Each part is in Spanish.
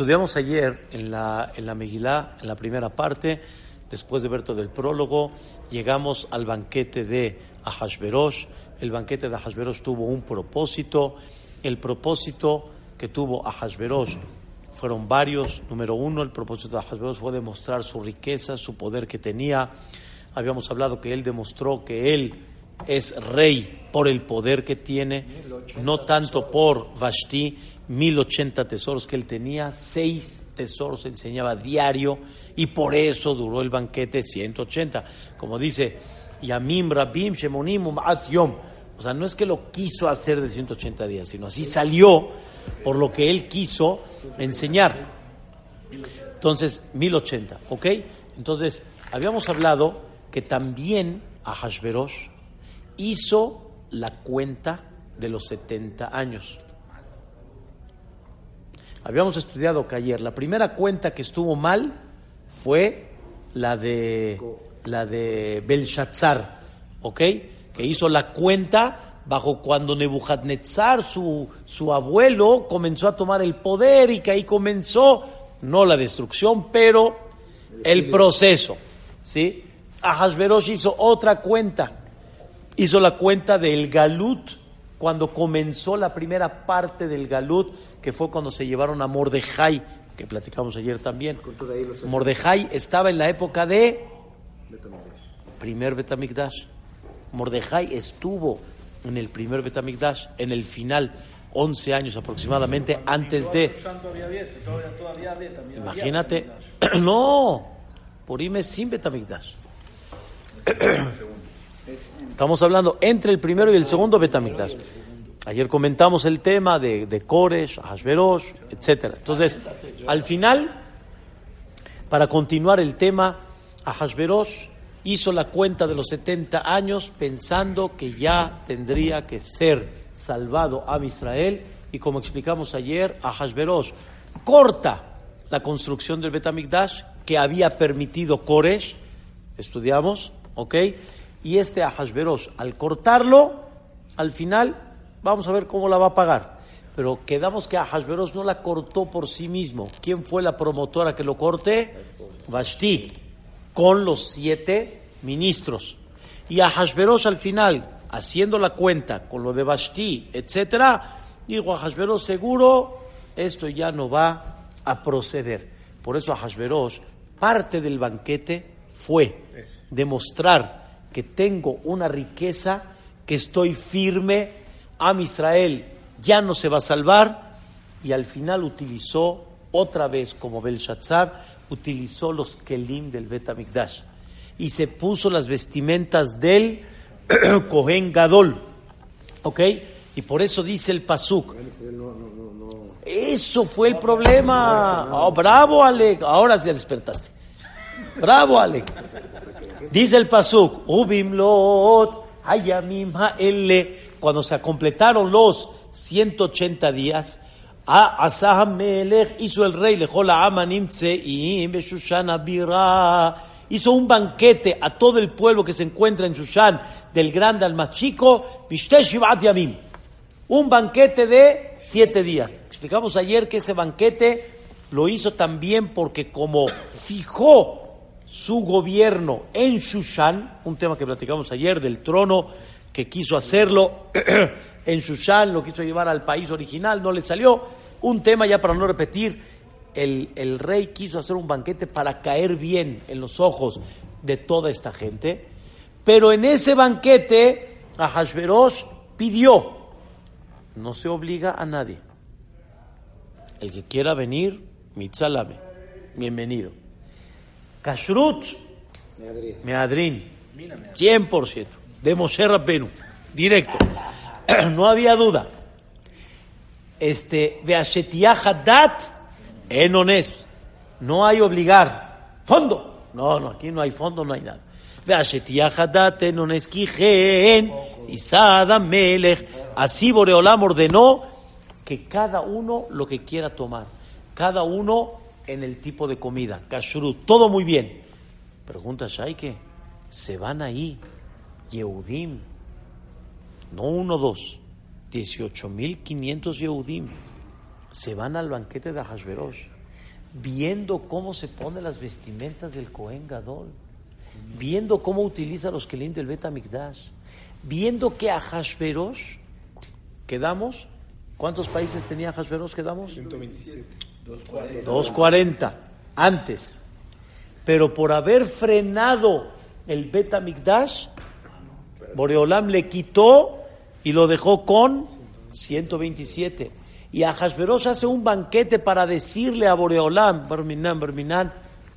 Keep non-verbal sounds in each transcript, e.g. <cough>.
Estudiamos ayer en la, en la Megilá, en la primera parte, después de ver todo el prólogo, llegamos al banquete de Ahashverosh. El banquete de Ahashverosh tuvo un propósito. El propósito que tuvo Ahashverosh fueron varios. Número uno, el propósito de Ahashverosh fue demostrar su riqueza, su poder que tenía. Habíamos hablado que él demostró que él es rey por el poder que tiene, no tanto por Vashti, 1080 tesoros que él tenía, seis tesoros enseñaba diario y por eso duró el banquete 180. Como dice, Yamim Rabim Shemonim At Yom. O sea, no es que lo quiso hacer de 180 días, sino así salió por lo que él quiso enseñar. Entonces, 1080, ¿ok? Entonces, habíamos hablado que también a Hashverosh hizo la cuenta de los 70 años. Habíamos estudiado que ayer la primera cuenta que estuvo mal fue la de la de Belshazzar, ¿ok? Que hizo la cuenta bajo cuando Nebuchadnezzar, su, su abuelo, comenzó a tomar el poder y que ahí comenzó, no la destrucción, pero el proceso, ¿sí? Ahasverosh hizo otra cuenta, hizo la cuenta del Galut, cuando comenzó la primera parte del Galut, que fue cuando se llevaron a Mordejai, que platicamos ayer también. Mordejai estaba en la época de primer Betamikdash. Mordejai estuvo en el primer Betamikdash, en el final, 11 años aproximadamente antes de. Imagínate, <clears throat> no, Purim sin Betamikdash. <clears throat> Estamos hablando entre el primero y el segundo Betamikdash. Ayer comentamos el tema de, de Koresh, Hashverosh, etc. Entonces, al final, para continuar el tema, Ahashverosh hizo la cuenta de los 70 años pensando que ya tendría que ser salvado a Israel y como explicamos ayer, Ahashverosh corta la construcción del Betamikdash que había permitido Koresh, estudiamos, ¿ok? Y este Ahashverosh, al cortarlo, al final, vamos a ver cómo la va a pagar. Pero quedamos que Ahashverosh no la cortó por sí mismo. ¿Quién fue la promotora que lo corte? Vashti con los siete ministros. Y a Hashverosh al final, haciendo la cuenta con lo de Vashti, etcétera, dijo a Hashverosh, seguro esto ya no va a proceder. Por eso a Hashverosh, parte del banquete fue demostrar que tengo una riqueza, que estoy firme, a Israel ya no se va a salvar, y al final utilizó otra vez como Belshazzar utilizó los kelim del Betamikdash y se puso las vestimentas del <clears throat> Kohen Gadol. ¿Ok? Y por eso dice el Pasuk. Eso fue el problema. Oh, bravo, Alex. Ahora ya despertaste. Bravo, Alex. Dice el Pasuk. Ubimlot hayamim Cuando se completaron los 180 días, Asa Melech hizo el rey, lejola Amanimtseim, Beshushana Bira. Hizo un banquete a todo el pueblo que se encuentra en Shushan, del grande al más chico, Yamim. Un banquete de siete días. Explicamos ayer que ese banquete lo hizo también porque como fijó su gobierno en Shushan, un tema que platicamos ayer del trono que quiso hacerlo <clears throat> en Shushan, lo quiso llevar al país original, no le salió. Un tema ya para no repetir, el, rey quiso hacer un banquete para caer bien en los ojos de toda esta gente, pero en ese banquete a Hashverosh pidió, no se obliga a nadie. El que quiera venir, mitzalame, bienvenido. Kashrut, Meadrin, 100%, de Moshe Rabbenu, directo, <clears throat> no había duda este, dat enones. No hay obligar. Fondo. No, no, aquí no hay fondo, no hay nada. dat enones kijen. Isada melech. Así Boreolam ordenó que cada uno lo que quiera tomar. Cada uno en el tipo de comida. Kashrut. Todo muy bien. Pregunta Shaike. Se van ahí. Yehudim. No uno, dos 18.500 Yehudim se van al banquete de Hashverosh viendo cómo se ponen las vestimentas del Cohen Gadol, viendo cómo utiliza los kelim del Bet viendo que a Hashverosh quedamos, ¿cuántos países tenía Hashverosh quedamos? 127. 240 antes. Pero por haber frenado el Bet Boreolam le quitó y lo dejó con 127. Y a hace un banquete para decirle a Boreolam, Barminan, Barminan,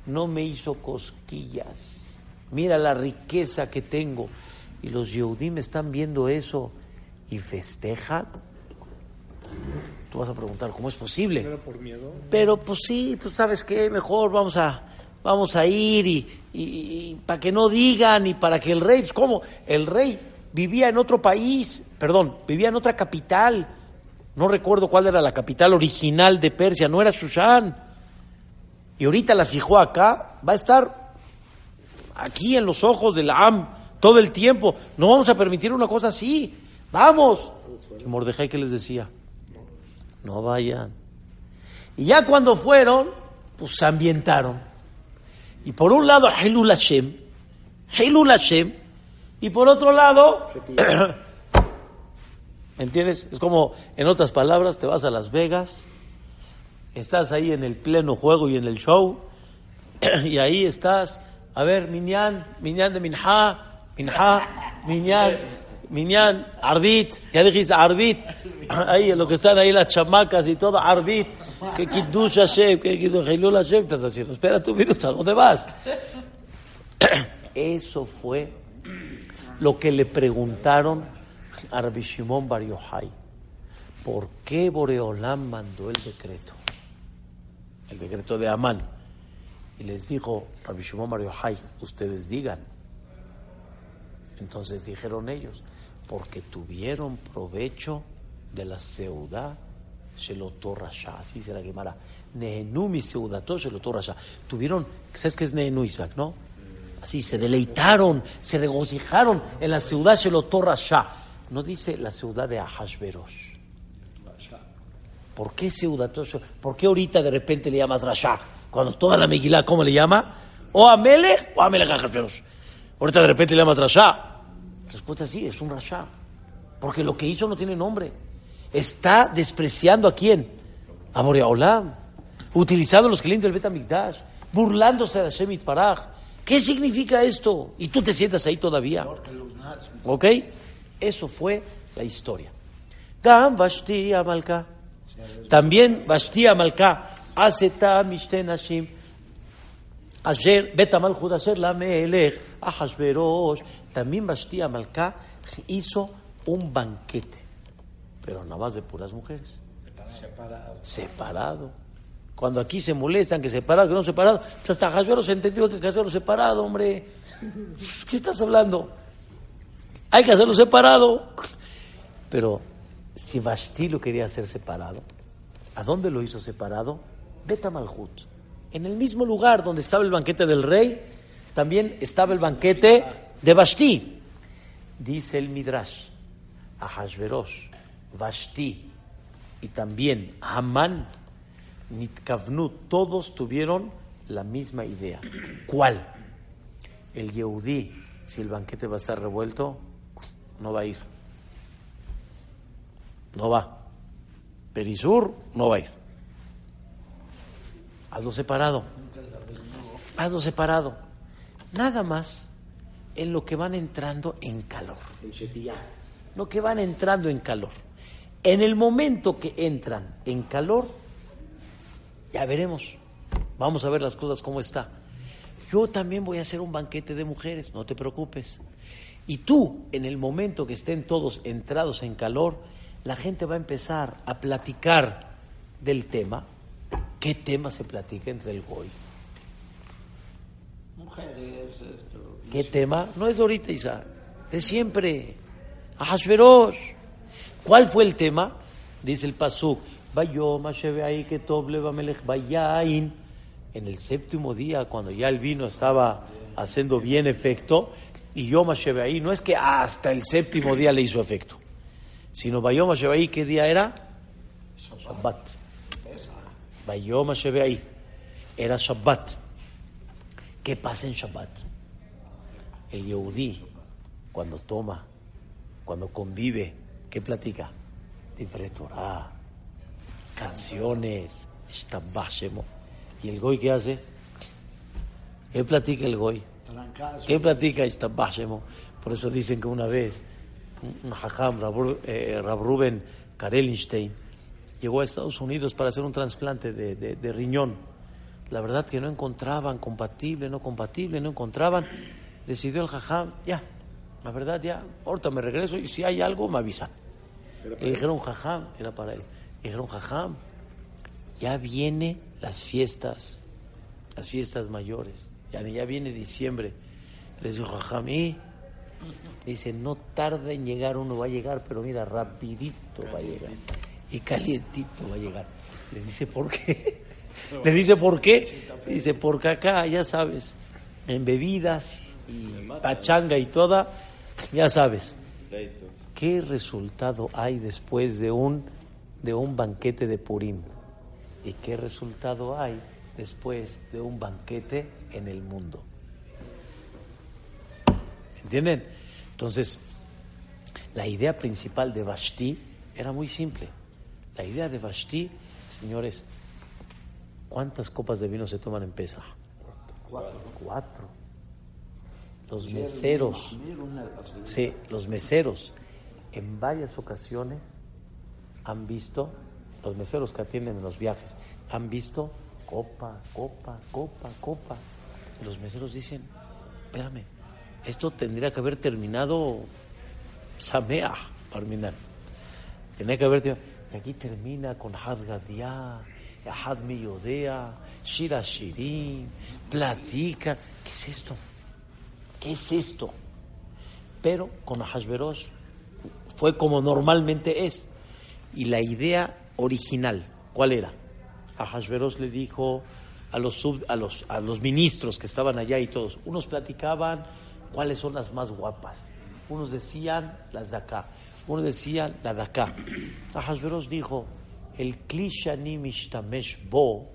no me hizo cosquillas. Mira la riqueza que tengo. Y los Yehudim están viendo eso y festejan. Tú vas a preguntar, ¿cómo es posible? ¿Era por miedo? Pero pues sí, pues sabes qué, mejor vamos a, vamos a ir y, y- y para que no digan y para que el rey, pues, ¿cómo? El rey vivía en otro país, perdón, vivía en otra capital. No recuerdo cuál era la capital original de Persia, no era Shushan. Y ahorita la fijó acá, va a estar aquí en los ojos del Am todo el tiempo. No vamos a permitir una cosa así. Vamos. Y Mordejai, ¿qué les decía? No vayan. Y ya cuando fueron, pues se ambientaron. Y por un lado, Hilul Hashem, Hilul Hashem, y por otro lado, <coughs> ¿me entiendes? Es como, en otras palabras, te vas a Las Vegas, estás ahí en el pleno juego y en el show, <coughs> y ahí estás, a ver, Minyan, Minyan de Minha, Minha, Minyan, Minyan, Arbit, ya dijiste Arbit, ahí lo que están ahí las chamacas y todo, Arbit, que Kiddush Hashem, que Kiddush Hilul Hashem, estás haciendo, espera tu minuto, ¿a dónde vas? <clears throat> Eso fue lo que le preguntaron a Rabbi Shimon Bar. ¿Por qué Boreolam mandó el decreto? El decreto de Amán. Y les dijo Rabbi Shimon Bar ustedes digan. Entonces dijeron ellos, porque tuvieron provecho de la seudá Shelotó Rasha, así se la quemará. Nehenu mi seudato Shelotó Rasha. Tuvieron, ¿sabes qué es Nehenu, Isaac, no? Así se deleitaron, se regocijaron en la ciudad Shelotó Rasha. No dice la ciudad de Ahashverosh. ¿Por qué Seudato ¿Por qué ahorita de repente le llamas Rasha? Cuando toda la Megilá, ¿cómo le llama? O Amelech o Amelech Ahashverosh. Ahorita de repente le llamas Rasha. Respuesta sí, es un Rasha. Porque lo que hizo no tiene nombre. Está despreciando a quién? A Boreolam. Utilizando los kelim del Betamikdash. Burlándose de Hashem Itparaj. ¿Qué significa esto? Y tú te sientas ahí todavía. ¿Ok? Eso fue la historia. También Vashti Amalka. Mishte Nashim. Ayer, Bet Amalchut Asher Lamelech, Ahashverosh. También Vashti Amalka hizo un banquete, pero nada más de puras mujeres. Separado. Cuando aquí se molestan que separado, que no separado, pues hasta Ahashverosh entendió que hay que hacerlo separado, hombre. ¿Qué estás hablando? Hay que hacerlo separado. Pero si Vashti lo quería hacer separado, ¿a dónde lo hizo separado? Bet Malhut. En el mismo lugar donde estaba el banquete del rey, también estaba el banquete de Vashti. Dice el Midrash, Ahashverosh, Vashti y también Hamán, Nitkavnu, todos tuvieron la misma idea. ¿Cuál? El Yehudí, si el banquete va a estar revuelto, no va a ir. No va. Perisur no va a ir. Hazlo separado. Hazlo separado. Nada más en lo que van entrando en calor. Lo que van entrando en calor. En el momento que entran en calor, ya veremos. Vamos a ver las cosas cómo está. Yo también voy a hacer un banquete de mujeres, no te preocupes. Y tú, en el momento que estén todos entrados en calor, la gente va a empezar a platicar del tema. ¿Qué tema se platica entre el goy? Mujeres, esto. ¿Qué tema? No es de ahorita, Isaac. De siempre. Ahashverosh. ¿Cuál fue el tema? Dice el Pasuk. En el séptimo día, cuando ya el vino estaba haciendo bien efecto, y Yom Hashebeai, no es que hasta el séptimo día le hizo efecto, sino Vayom Hashebeai, ¿qué día era? Shabbat. Vayom Hashebeai. Era Shabbat. ¿Qué pasa en Shabbat? El Yehudí, cuando toma, cuando convive, ¿qué platica? Libre Torah, canciones. ¿Y el Goy qué hace? ¿Qué platica el Goy? ¿Qué platica Ishtabah Shemo? Por eso dicen que una vez un hajam, Rab, eh, Ruben Karelinstein, llegó a Estados Unidos para hacer un trasplante de riñón. La verdad que no encontraban compatible, no compatible, no encontraban. Decidió el hajam, ya, la verdad ya, ahorita me regreso y si hay algo me avisan. Le dijeron jajam, era para él. Le dijeron jajam, ya viene las fiestas, las fiestas mayores. Ya, ya viene diciembre. Les dijo jajam, y dice, no tarda en llegar, uno va a llegar, pero mira, rapidito va a llegar. Y calientito va a llegar. Le dice, ¿por qué? Le dice, ¿por qué? Dice, porque acá, ya sabes, en bebidas y pachanga y toda, ya sabes. ¿Qué resultado hay después de un, de un banquete de Purim? ¿Y qué resultado hay después de un banquete en el mundo? ¿Entienden? Entonces, la idea principal de Vashti era muy simple. La idea de Vashti, señores, ¿cuántas copas de vino se toman en Pesa? Cuatro. Los meseros, sí, los meseros, en varias ocasiones han visto, los meseros que atienden en los viajes, han visto copa, copa, copa, copa. Y los meseros dicen, espérame, esto tendría que haber terminado Samea, terminar. Tenía que haber terminado. Y aquí termina con Had Gadia, Had Miyodea, Shira Shirin, platica. ¿Qué es esto? ¿Qué es esto? Pero con Ahasverosh fue como normalmente es. Y la idea original, ¿cuál era? Ahasverosh le dijo a los, sub- a, los, a los ministros que estaban allá y todos, unos platicaban cuáles son las más guapas, unos decían las de acá, unos decían la de acá. Ahasverosh dijo, el klishani mishtamesh bo,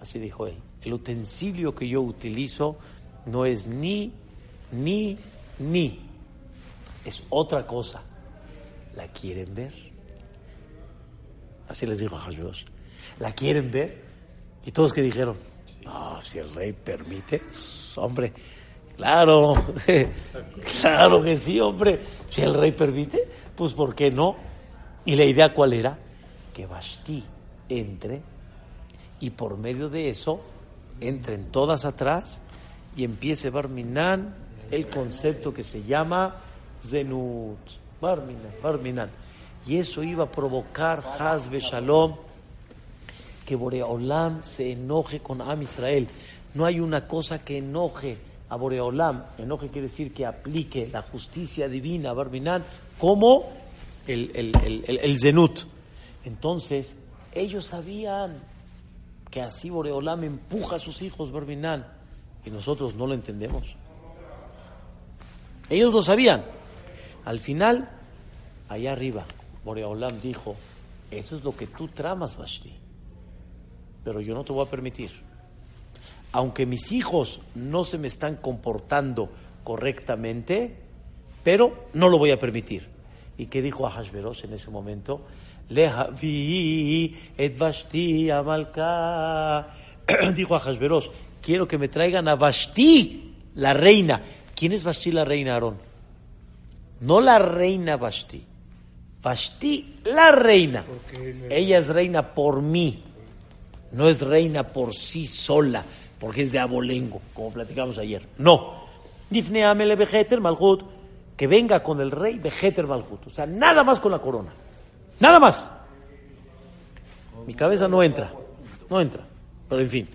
así dijo él, el utensilio que yo utilizo no es ni, ni, ni, es otra cosa. ¿La quieren ver? Así les dijo Hashverosh. ¿La quieren ver? Y todos que dijeron, no, si el rey permite, hombre, claro, <laughs> claro que sí, hombre. Si el rey permite, pues ¿por qué no? Y la idea cuál era? Que Vashti entre y por medio de eso entren todas atrás y empiece Barminan el concepto que se llama Zenut. Barminan, Barminan. Y eso iba a provocar Hazbe Shalom, que Boreolam se enoje con Am Israel. No hay una cosa que enoje a Boreolam. Enoje quiere decir que aplique la justicia divina, Barminan, como el, el, el, el- el Zenut. Entonces, ellos sabían que así Boreolam empuja a sus hijos, Barminan, y nosotros no lo entendemos. Ellos lo sabían. Al final, allá arriba, Boreolam dijo, eso es lo que tú tramas, Vashti, pero yo no te voy a permitir. Aunque mis hijos no se me están comportando correctamente, pero no lo voy a permitir. ¿Y qué dijo Ahasverosh en ese momento? Lehavi et Vashti amalka. <clears throat> dijo Ahasverosh, quiero que me traigan a Vashti, la reina. ¿Quién es Vashti la reina, Aarón? No la reina Vashti. Vashti, la reina. Ella es reina por mí. No es reina por sí sola, porque es de abolengo, como platicamos ayer. No. Que venga con el rey vejeter malhut. O sea, nada más con la corona. Nada más. Mi cabeza no entra. No entra. Pero en fin.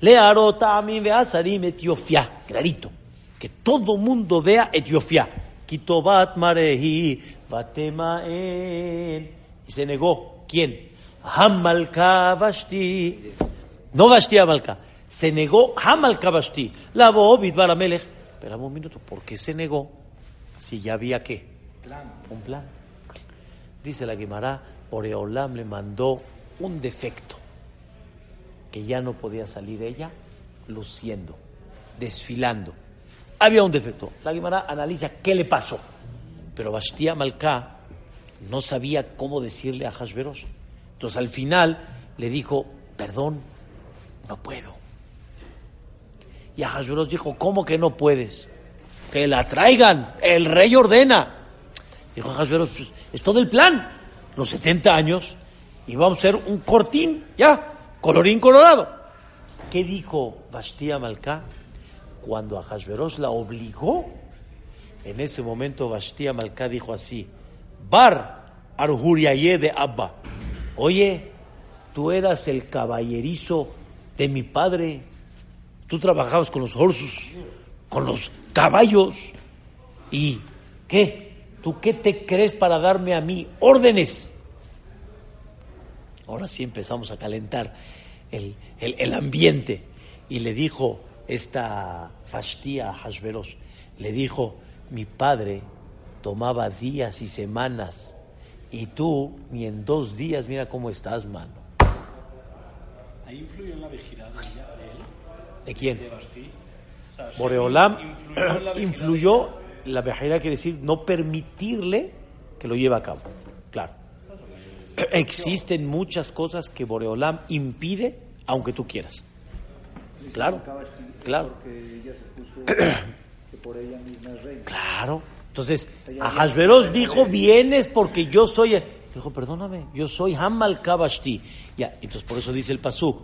Learota a mí veasarim etiofía. Clarito. Que todo mundo vea etiofía. Kitobat marehi batemaen. Y se negó. ¿Quién? Hamalka Vashti. No Vashti Hamalka. Se negó Hamalka Vashti. La Bobit Baramelech. Esperamos un minuto. ¿Por qué se negó? Si ya había qué? Un plan. Dice la Guimara, Oreolam le mandó un defecto. que ya no podía salir ella luciendo, desfilando. Había un defecto. La Guimara analiza qué le pasó. Pero Bastia Malká no sabía cómo decirle a Hashverosh. Entonces al final le dijo, perdón, no puedo. Y a dijo, ¿cómo que no puedes? Que la traigan, el rey ordena. Dijo Hashverosh, pues, es todo el plan. Los 70 años y vamos a hacer un cortín, ya, colorín colorado. ¿Qué dijo Bastia Malká? Cuando a Hashverosh la obligó, en ese momento Bastia Malká dijo así, Bar Arhuriaye de Abba, oye, tú eras el caballerizo de mi padre, tú trabajabas con los horsos, con los caballos, ¿y qué? ¿Tú qué te crees para darme a mí órdenes? Ahora sí empezamos a calentar el, el, el ambiente. Y le dijo esta Fastía a Hashverosh, le dijo, mi padre tomaba días y semanas y tú ni en dos días, mira cómo estás, mano. ¿Ahí influyó en la vigilada de él? ¿De quién? De Basti. O sea, sí, Boreolam influyó en la <clears throat> influyó, la vejera quiere decir no permitirle que lo lleve a cabo. Claro. Existen muchas cosas que Boreolam impide aunque tú quieras. Claro, claro. <coughs> Claro. Entonces, a Hashverosh dijo, vienes porque yo soy... Dijo, perdóname, yo soy Hamal Kabashti. Ya, entonces por eso dice el Pasuk.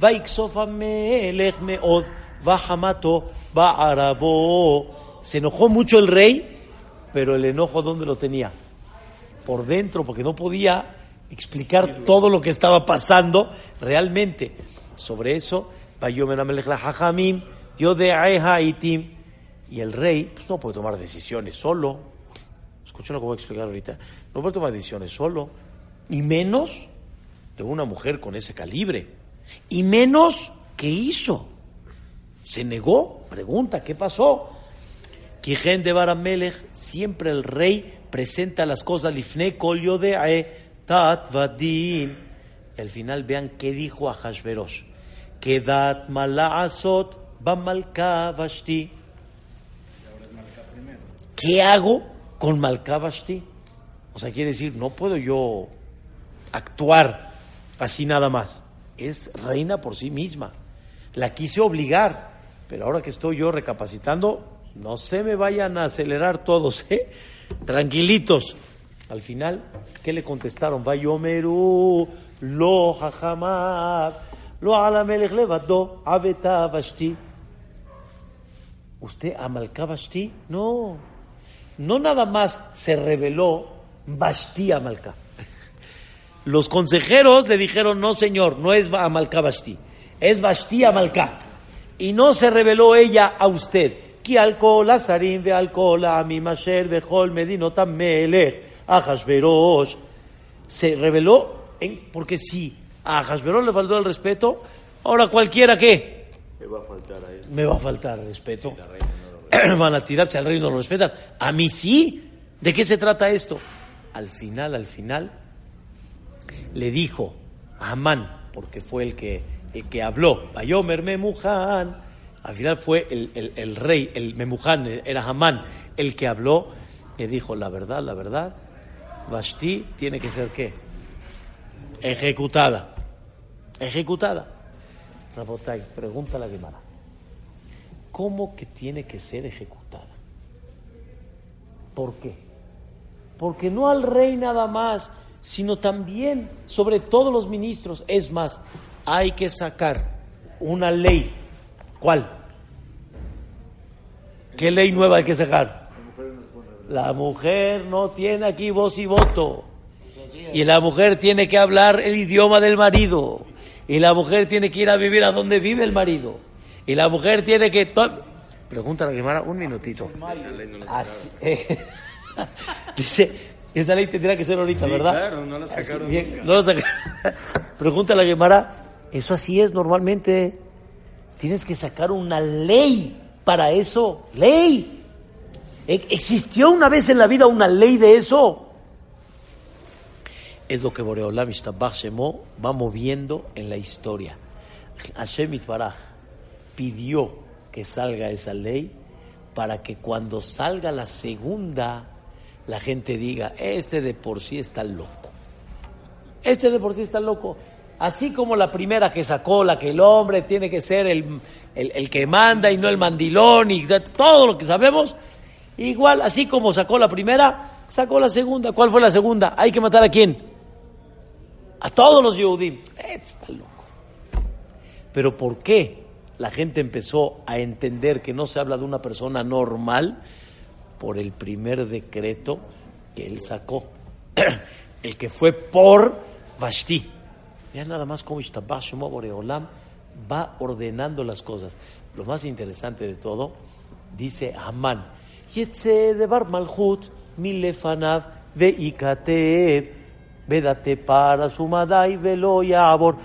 Vaiksof Amelech meod, vahamato, ba'arabo. Se enojó mucho el rey, pero el enojo ¿dónde lo tenía? Por dentro, porque no podía explicar todo lo que estaba pasando realmente. Sobre eso, yo de. Y el rey pues, no puede tomar decisiones solo. Escuchen lo que voy a explicar ahorita. No puede tomar decisiones solo. Y menos de una mujer con ese calibre. Y menos, ¿qué hizo? ¿Se negó? Pregunta, ¿qué pasó? Kijen de Baramelech, siempre el rey presenta las cosas. Lifne kol yodea tat vadim. Y al final vean qué dijo a Hashverosh. Kedat malaasot bamalka vashti. ¿Qué hago con Malkabashti? O sea, quiere decir, no puedo yo actuar así nada más. Es reina por sí misma. La quise obligar, pero ahora que estoy yo recapacitando, no se me vayan a acelerar todos, <laughs> ¿eh? Tranquilitos. Al final, ¿qué le contestaron? Vayomeru, lo jajamad, lo alamelech levado, aveta vashti. ¿Usted a Malkabashti? No no nada más se reveló Bashti Amalcá. <laughs> Los consejeros le dijeron, no señor, no es Amalcá Bashti, es Bashti Amalcá. Y no se reveló ella a usted. Ki alcohol azarim ve alcohol a mi masher bejol medino tamelech a Se reveló en, porque si a Hashverosh le faltó el respeto, ahora cualquiera que Me va a faltar a él. me va a faltar el respeto. <clears throat> Van a tirarse al reino, no lo respetan. A mí sí. ¿De qué se trata esto? Al final, al final, le dijo a Amán, porque fue el que, el que habló, Bayomer Memuján. Al final fue el, el- rey, el Memuján, era Amán, el que habló, le dijo, la verdad, la verdad, Vashti tiene que ser qué? Ejecutada. Ejecutada. Rabotai, pregunta la Gemara. ¿Cómo que tiene que ser ejecutada? ¿Por qué? Porque no al rey nada más, sino también sobre todos los ministros. Es más, hay que sacar una ley. ¿Cuál? ¿Qué ley nueva hay que sacar? La mujer no tiene aquí voz y voto. Y la mujer tiene que hablar el idioma del marido. Y la mujer tiene que ir a vivir a donde vive el marido. Y la mujer tiene que... Pregunta a la Guimara un minutito. Así- eh, <laughs> dice, esa ley tendría que ser ahorita, ¿verdad? claro, no la Así, sacaron bien, nunca. no la sacaron. <laughs> Pregunta a la Guimara, eso así es normalmente. Tienes que sacar una ley para eso. Ley. E- ¿Existió una vez en la vida una ley de eso? Es lo que Boreolam Ishtabach Shemo va moviendo en la historia. Hashem Itbaraj pidió que salga esa ley para que cuando salga la segunda, la gente diga, este de por sí está loco. Este de por sí está loco. Así como la primera que sacó, la que el hombre tiene que ser el, el- el que manda y no el mandilón y todo lo que sabemos, igual, así como sacó la primera, sacó la segunda. ¿Cuál fue la segunda? Hay que matar a quién? A todos los Yehudim. Este está loco. Pero ¿por qué la gente empezó a entender que no se habla de una persona normal? Por el primer decreto que él sacó. <clears throat> el que fue por Vashti. Vean nada más cómo Ishtabah Shemo Boreolam va ordenando las cosas. Lo más interesante de todo, dice Amán, Yetze de Bar Malchut, Milefanav, Veikatev, Vedate para Sumadai, Velo Yabor,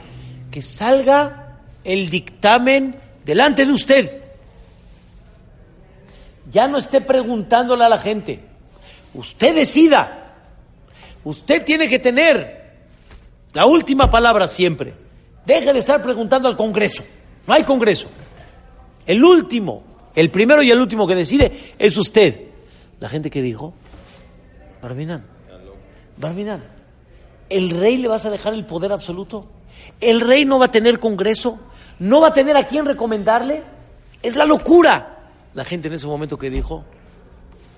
que salga el dictamen delante de usted. Ya no esté preguntándole a la gente. Usted decida. Usted tiene que tener la última palabra siempre. Deje de estar preguntando al Congreso. No hay Congreso. El último, el primero y el último que decide es usted. La gente que dijo, Barminan, Barminan, ¿el rey le vas a dejar el poder absoluto? ¿El rey no va a tener Congreso? ¿No va a tener a quién recomendarle? Es la locura. La gente en ese momento que dijo,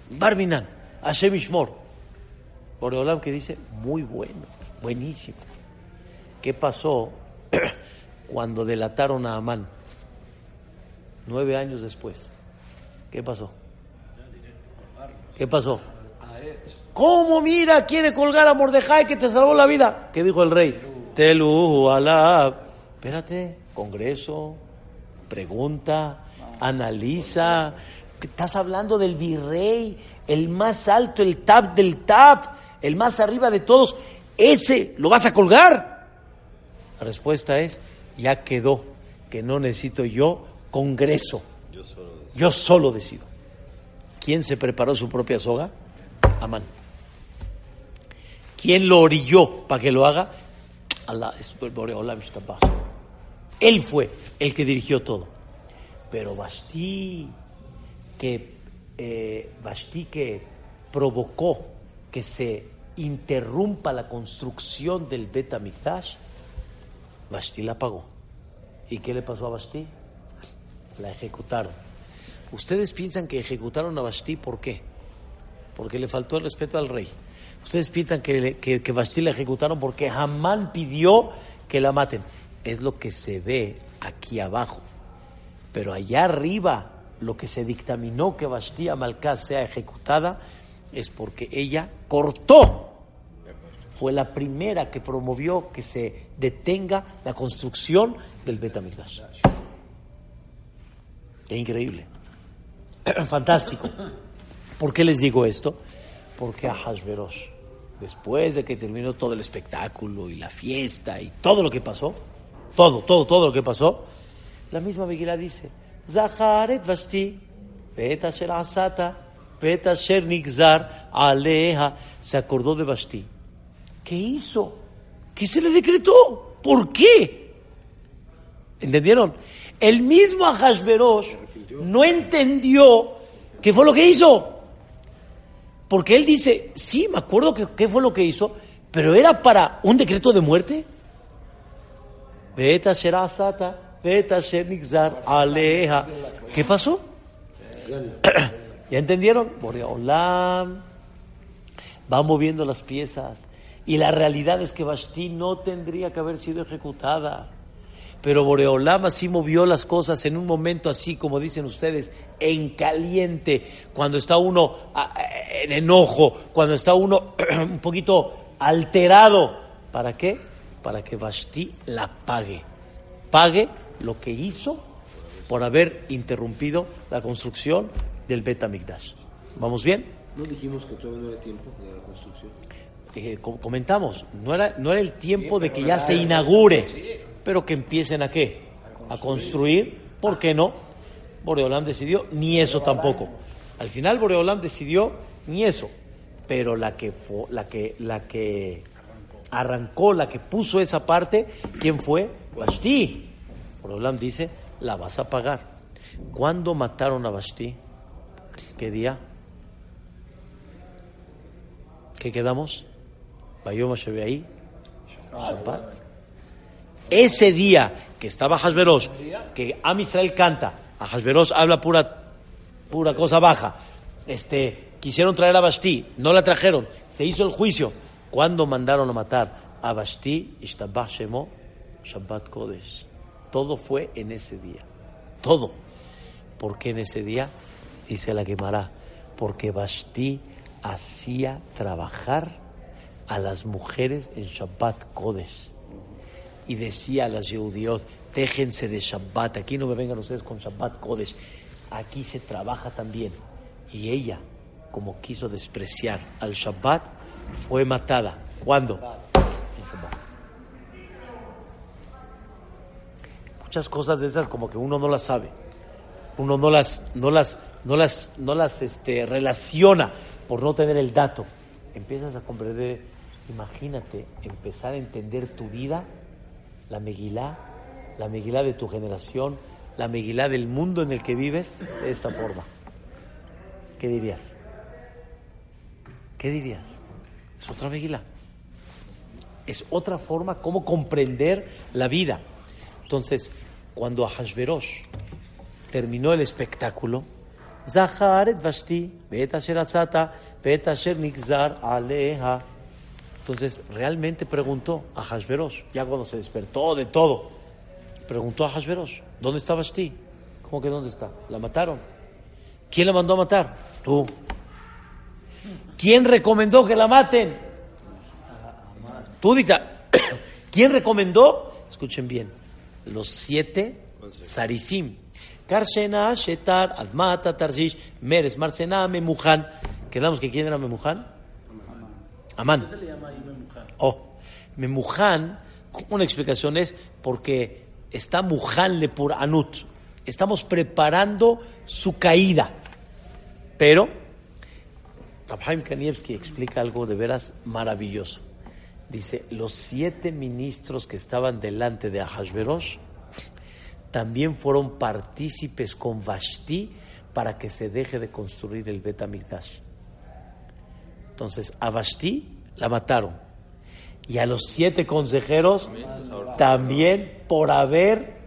Barminan, Hashem Ishmor. Boreolam que dice, muy bueno, buenísimo. ¿Qué pasó <clears throat> cuando delataron a Amán? Nueve años después. ¿Qué pasó? ¿Qué pasó? ¿Cómo mira? Quiere colgar a Mordejai que te salvó la vida. ¿Qué dijo el rey? Telu alab. Espérate, Congreso, pregunta, analiza. Estás hablando del virrey, el más alto, el tap del tap, el más arriba de todos. Ese lo vas a colgar. La respuesta es, ya quedó, que no necesito yo Congreso. Yo solo decido. ¿Quién se preparó su propia soga? Amán. ¿Quién lo orilló para que lo haga? Allah. Él fue el que dirigió todo. Pero Basti, que, eh, Basti que provocó que se interrumpa la construcción del Bet HaMikdash, Basti la pagó. ¿Y qué le pasó a Basti? La ejecutaron. Ustedes piensan que ejecutaron a Basti, ¿por qué? Porque le faltó el respeto al rey. Ustedes piensan que, que Basti la ejecutaron porque Hamán pidió que la maten. Es lo que se ve aquí abajo. Pero allá arriba, lo que se dictaminó que Basti Amalcá sea ejecutada es porque ella cortó. Fue la primera que promovió que se detenga la construcción del Betamigdash. Qué increíble. <clears throat> Fantástico. ¿Por qué les digo esto? Porque a Hashverosh, después de que terminó todo el espectáculo y la fiesta y todo lo que pasó, todo, todo, todo lo que pasó, la misma Megillah dice, Zaharet Vashti, Bet Asher Asata, Bet Asher Nigzar, Aleja, se acordó de Vashti. ¿Qué hizo? ¿Qué se le decretó? ¿Por qué? ¿Entendieron? El mismo Ahasverosh no entendió qué fue lo que hizo. Porque él dice, sí, me acuerdo que qué fue lo que hizo, pero era para un decreto de muerte. ¿Qué pasó? <clears throat> ¿Ya entendieron? Boreolam va moviendo las piezas. Y la realidad es que Bashti no tendría que haber sido ejecutada. Pero Boreolam así movió las cosas en un momento así, como dicen ustedes, en caliente, cuando está uno en enojo, cuando está uno <clears throat> un poquito alterado. ¿Para qué? Para que Bashti la pague. Pague lo que hizo por haber interrumpido la construcción del Bet HaMikdash. ¿Vamos bien? ¿No dijimos que todavía no era tiempo de la construcción? Eh, co- comentamos, no era, no era el tiempo de que ya se inaugure, pero que empiecen a qué? A construir, ¿por qué no? Boreolam decidió, ni eso tampoco. Al final Boreolam decidió, ni eso, pero la que, fue, la que, la que arrancó, la que puso esa parte, ¿quién fue? Vashti. Borolam dice, la vas a pagar. ¿Cuándo mataron a Vashti? ¿Qué día? ¿Qué quedamos? Bayoma ahí. Shabbat. Ese día que estaba Hasberos, que Am Israel canta, a Hasberos habla pura, pura cosa baja. Este, quisieron traer a Basti, no la trajeron, se hizo el juicio. ¿Cuándo mandaron a matar a Basti? Shabbat Kodesh. Todo fue en ese día. Todo. ¿Por qué en ese día? Dice la Gemara. Porque Basti hacía trabajar a las mujeres en Shabbat Kodesh. Y decía a las Yehudiot, déjense de Shabbat, aquí no me vengan ustedes con Shabbat Kodesh, aquí se trabaja también. Y ella, como quiso despreciar al Shabbat, fue matada. ¿Cuándo? En Shabbat. Muchas cosas de esas como que uno no las sabe. Uno no las, no las, no las, no las este, relaciona por no tener el dato. Empiezas a comprender, imagínate, empezar a entender tu vida, la Megilá, la Megilá de tu generación, la Megilá del mundo en el que vives, de esta forma. ¿Qué dirías? ¿Qué dirías? Es otra Megilá. Es otra forma como comprender la vida. Entonces, cuando Ahashverosh terminó el espectáculo, Zaharet Vashti, Bet Asher Atzata, Bet Asher Nigzar Aleha. Entonces, realmente preguntó a Hashverosh, ya cuando se despertó de todo, preguntó a Hashverosh, ¿dónde está Vashti? ¿Cómo que dónde está? ¿La mataron? ¿Quién la mandó a matar? Tú. ¿Quién recomendó que la maten? Tú dicta. <coughs> ¿Quién recomendó? Escuchen bien. Los siete Sarisim. Karshena, Shetar, Admata, Tarshish, Meres, Marcena, Memujan. ¿Quedamos que quién era Memujan? Amán. Se le llama ahí Memuján. Oh, Memujan, una explicación es porque está Mujanle por Anut. Estamos preparando su caída. Pero, Abhaim Kanievski explica algo de veras maravilloso. Dice, los siete ministros que estaban delante de Ahasverosh también fueron partícipes con Vashti para que se deje de construir el Bet Hamikdash. Entonces, a Vashti la mataron. Y a los siete consejeros también por haber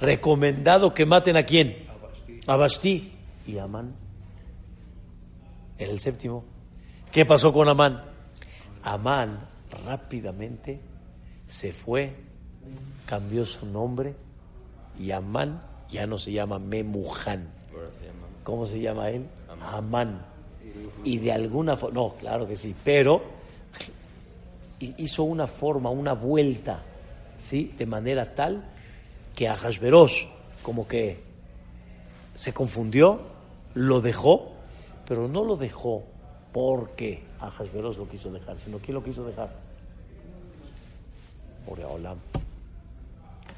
recomendado que maten a quién? A Vashti. Y Amán era el séptimo. ¿Qué pasó con Amán? Amán rápidamente se fue, cambió su nombre y Amán ya no se llama Memuján. ¿Cómo se llama él? Amán. Y de alguna forma, no, claro que sí, pero hizo una forma, una vuelta, ¿sí? De manera tal que a Hashverosh como que se confundió, lo dejó, pero no lo dejó porque a lo quiso dejar, sino ¿quién lo quiso dejar?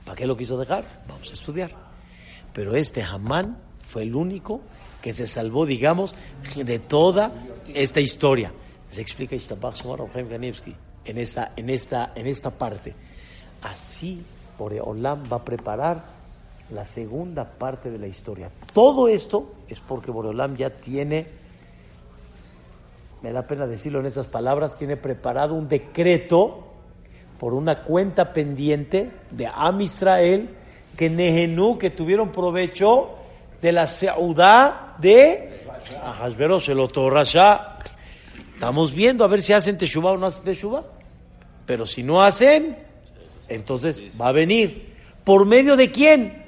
¿Para qué lo quiso dejar? Vamos a estudiar. Pero este Hamán fue el único que se salvó, digamos, de toda esta historia. Se explica en esta, en, esta, en esta parte. Así, Boreolam va a preparar la segunda parte de la historia. Todo esto es porque Boreolam ya tiene, me da pena decirlo en esas palabras, tiene preparado un decreto por una cuenta pendiente de Am Israel que Nehenú, que tuvieron provecho de la seudá de Ahasveros, el Otorrasha. Estamos viendo a ver si hacen Teshuvah o no hacen Teshuvah. Pero si no hacen, entonces va a venir. ¿Por medio de quién?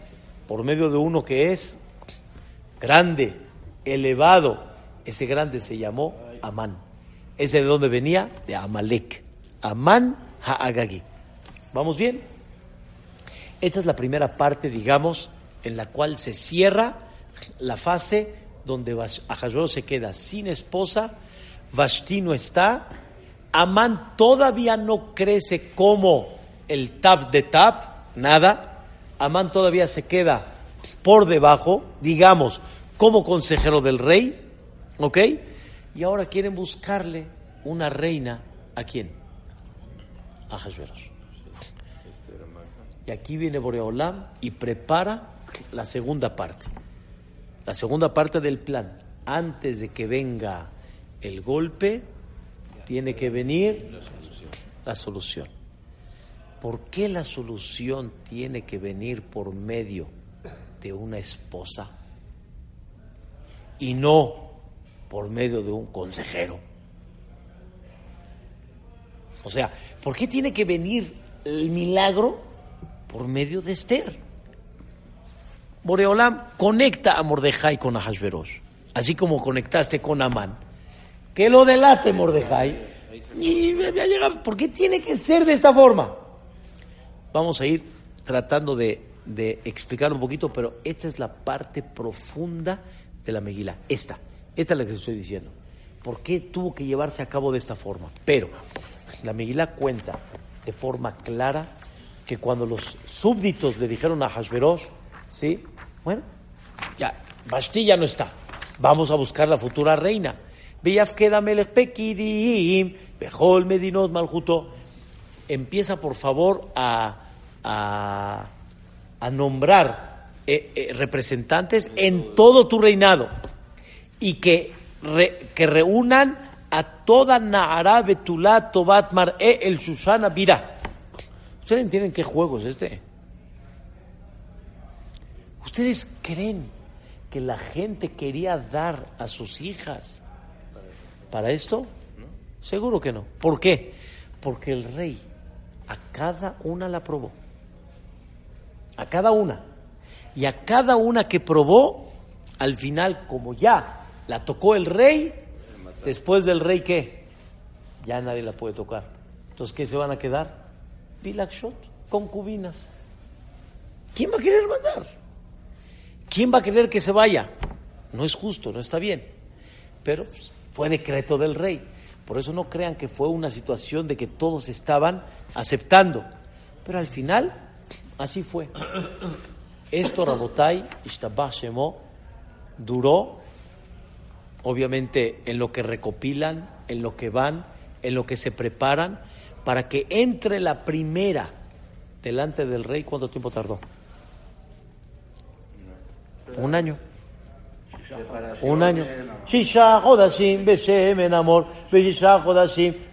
Por medio de uno que es grande, elevado. Ese grande se llamó Amán. ¿Ese de dónde venía? De Amalek. Amán Ha'agagi. ¿Vamos bien? Esta es la primera parte, digamos, en la cual se cierra la fase donde Ahasverosh se queda sin esposa, Vashti no está, Amán todavía no crece como el Tab de Tab, nada, Amán todavía se queda por debajo, digamos, como consejero del rey, ¿ok? Y ahora quieren buscarle una reina, ¿a quién? A Hashverosh. Y aquí viene Boreolam y prepara la segunda parte. La segunda parte del plan. Antes de que venga el golpe, tiene que venir la solución. ¿Por qué la solución tiene que venir por medio de una esposa y no por medio de un consejero? O sea, ¿por qué tiene que venir el milagro por medio de Esther? Boreolam conecta a Mordejai con Ahasverosh, así como conectaste con Amán. Que lo delate Mordejai. ¿por qué tiene que ser de esta forma? Vamos a ir tratando de, explicar un poquito, pero esta es la parte profunda de la Megila. Esta, esta es la que estoy diciendo. ¿Por qué tuvo que llevarse a cabo de esta forma? Pero la Megilá cuenta de forma clara que cuando los súbditos le dijeron a Hashverosh, ¿sí? Bueno, ya, Basti ya no está. Vamos a buscar la futura reina. Medinot Maljuto. Empieza, por favor, a, a, a nombrar eh, eh, representantes en todo tu reinado y que, que reúnan a toda Nahara Betulá Tobat Mar'e el Susana Vira. ¿Ustedes entienden qué juego es este? ¿Ustedes creen que la gente quería dar a sus hijas para esto? Seguro que no. ¿Por qué? Porque el rey a cada una la probó. A cada una. Y a cada una que probó, al final, como ya la tocó el rey, después del rey, ¿qué? Ya nadie la puede tocar. Entonces, ¿qué se van a quedar? Bilakshot, concubinas. ¿Quién va a querer mandar? ¿Quién va a querer que se vaya? No es justo, no está bien. Pero pues, fue decreto del rey. Por eso no crean que fue una situación de que todos estaban aceptando. Pero al final, así fue. Esto, Rabotai, Ishtabah Shemo, duró, obviamente, en lo que recopilan, en lo que van, en lo que se preparan, para que entre la primera delante del rey. ¿Cuánto tiempo tardó? Un año. Un año. Shisha Beshem, amor, Beshisha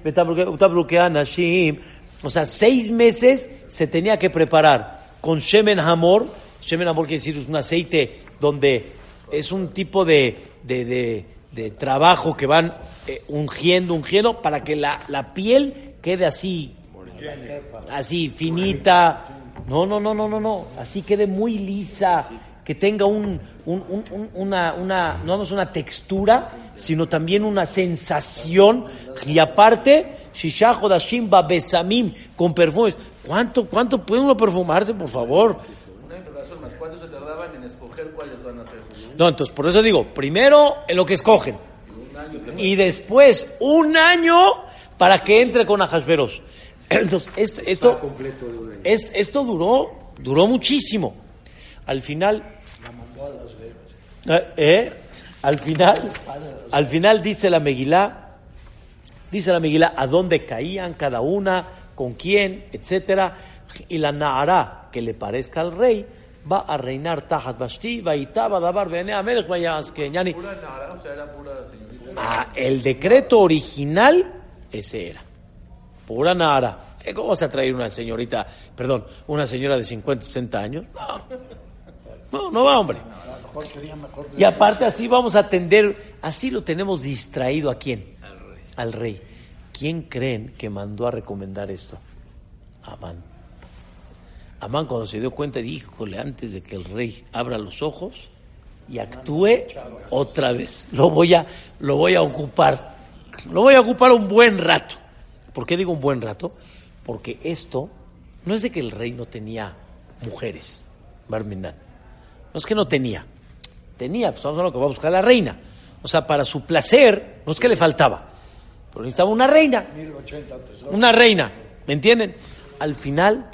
Betabruke Anashim. O sea, seis meses se tenía que preparar con Shemen Hamor. Shemen Hamor quiere decir es un aceite donde es un tipo de, de, de, de trabajo que van eh, ungiendo, ungiendo, para que la, la piel quede así, así finita. No, no, no, no, no, no. Así quede muy lisa, que tenga un, un- un- un- una, una, no una textura, sino también una sensación. Y aparte, Shisha Hodashim Besamim, con perfumes. ¿Cuánto, ¿Cuánto puede uno perfumarse, por favor? Una más. ¿Cuánto se tardaban en escoger cuáles van a ser? No, entonces por eso digo, primero en lo que escogen. Y después un año para que entre con Ajasveros. <clears throat> Entonces, este- esto, es- esto duró, duró muchísimo. Al final, eh, eh, al final, al final dice la Megilá, dice la Megilá a dónde caían cada una, con quién, etcétera, y la Nahara que le parezca al rey va a reinar Tahat Bashti, Vaitaba, Dabar, Benea, Melech, Vayaskeñani. Pura Nara, o sea, era pura señorita. Ah, el decreto original, ese era. Pura Nahara. Eh, ¿Cómo vas a traer una señorita, perdón, una señora de 50, 60 años? No, no, no va, hombre. Y aparte así vamos a atender, así lo tenemos distraído a quién? Al rey. ¿Quién creen que mandó a recomendar esto? Amán. Amán cuando se dio cuenta dijo, híjole, antes de que el rey abra los ojos y actúe otra vez, lo voy a, lo voy a ocupar. Lo voy a ocupar un buen rato. ¿Por qué digo un buen rato? Porque esto no es de que el rey no tenía mujeres, Barminan. No es que no tenía. Tenía, pues vamos a lo que va a buscar la reina. O sea, para su placer, no es que le faltaba. Pero necesitaba una reina. Una reina. ¿Me entienden? Al final,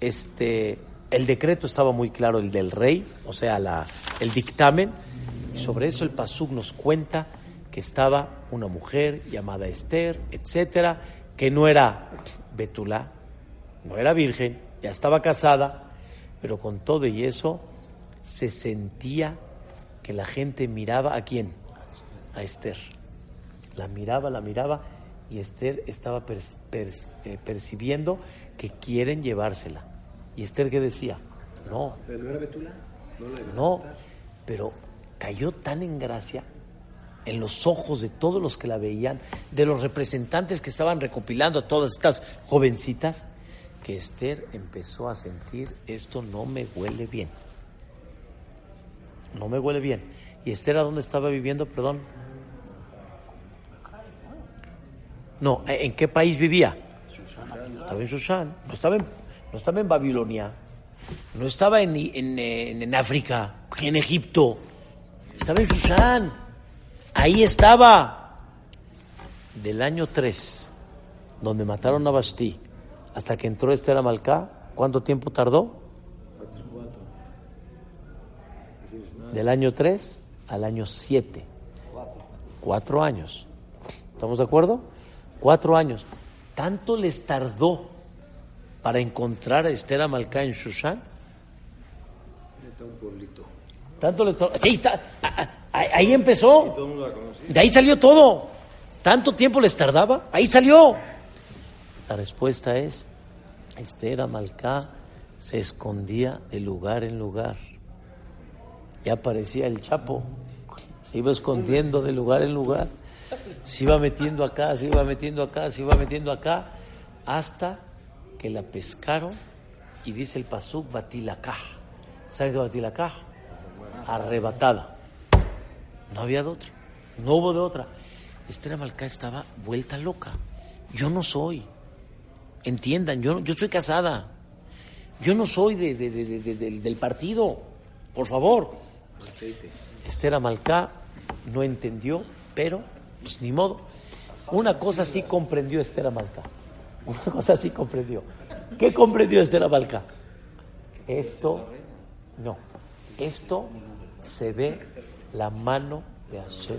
este, el decreto estaba muy claro, el del rey, o sea, la, el dictamen. Y sobre eso el Pasuk nos cuenta que estaba una mujer llamada Esther, etcétera, que no era Betulá, no era virgen, ya estaba casada, pero con todo y eso se sentía que la gente miraba a quién? A Esther. La miraba, la miraba y Esther estaba eh, percibiendo que quieren llevársela. ¿Y Esther qué decía? No, ¿Pero no era Betula? No no, pero cayó tan en gracia en los ojos de todos los que la veían, de los representantes que estaban recopilando a todas estas jovencitas, que Esther empezó a sentir, esto no me huele bien. No me huele bien. ¿Y Esther a dónde estaba viviendo, perdón? No, ¿en qué país vivía? Estaba en Shushan. No estaba en, no estaba en Babilonia. No estaba en, en, en- África, en Egipto. Estaba en Shushan. Ahí estaba. Del año 3, donde mataron a Basti, hasta que entró Esther Amalcá, ¿cuánto tiempo tardó? Del año 3 al año 7. Cuatro años. ¿Estamos de acuerdo? Cuatro años. ¿Tanto les tardó para encontrar a Esther Amalcá en Shushan? Tanto les tardó. Sí, ahí está. Ah, ah, Ahí empezó. De ahí salió todo. ¿Tanto tiempo les tardaba? Ahí salió. La respuesta es, Esther Amalcá se escondía de lugar en lugar. Ya aparecía el Chapo. Se iba escondiendo de lugar en lugar. Se iba metiendo acá, se iba metiendo acá, se iba metiendo acá. Hasta que la pescaron y dice el Pasuk Batilacá. ¿Saben qué Batilacá? Arrebatada. No había de otra. No hubo de otra. Esther Amalcá estaba vuelta loca. Yo no soy. Entiendan, yo, yo soy casada. Yo no soy de, de- de- de- de- del- partido. Por favor. Esther Amalcá no entendió, pero pues ni modo. Una cosa sí comprendió Esther Amalcá. Una cosa sí comprendió. ¿Qué comprendió Esther Amalcá? Esto, no. Esto se ve la mano de Hashem.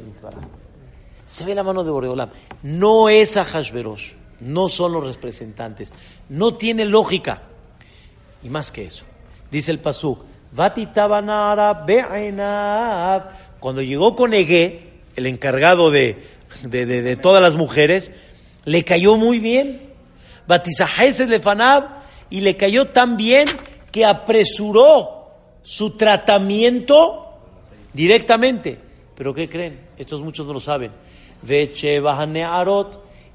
Se ve la mano de Boreolam. No es a Hashverosh. No son los representantes. No tiene lógica. Y más que eso. Dice el Pasuk. Cuando llegó con Ege, el encargado de, de, de- de todas las mujeres, le cayó muy bien. Batizajeses lefanab. Y le cayó tan bien que apresuró su tratamiento directamente. Pero ¿qué creen? Estos muchos no lo saben. Veche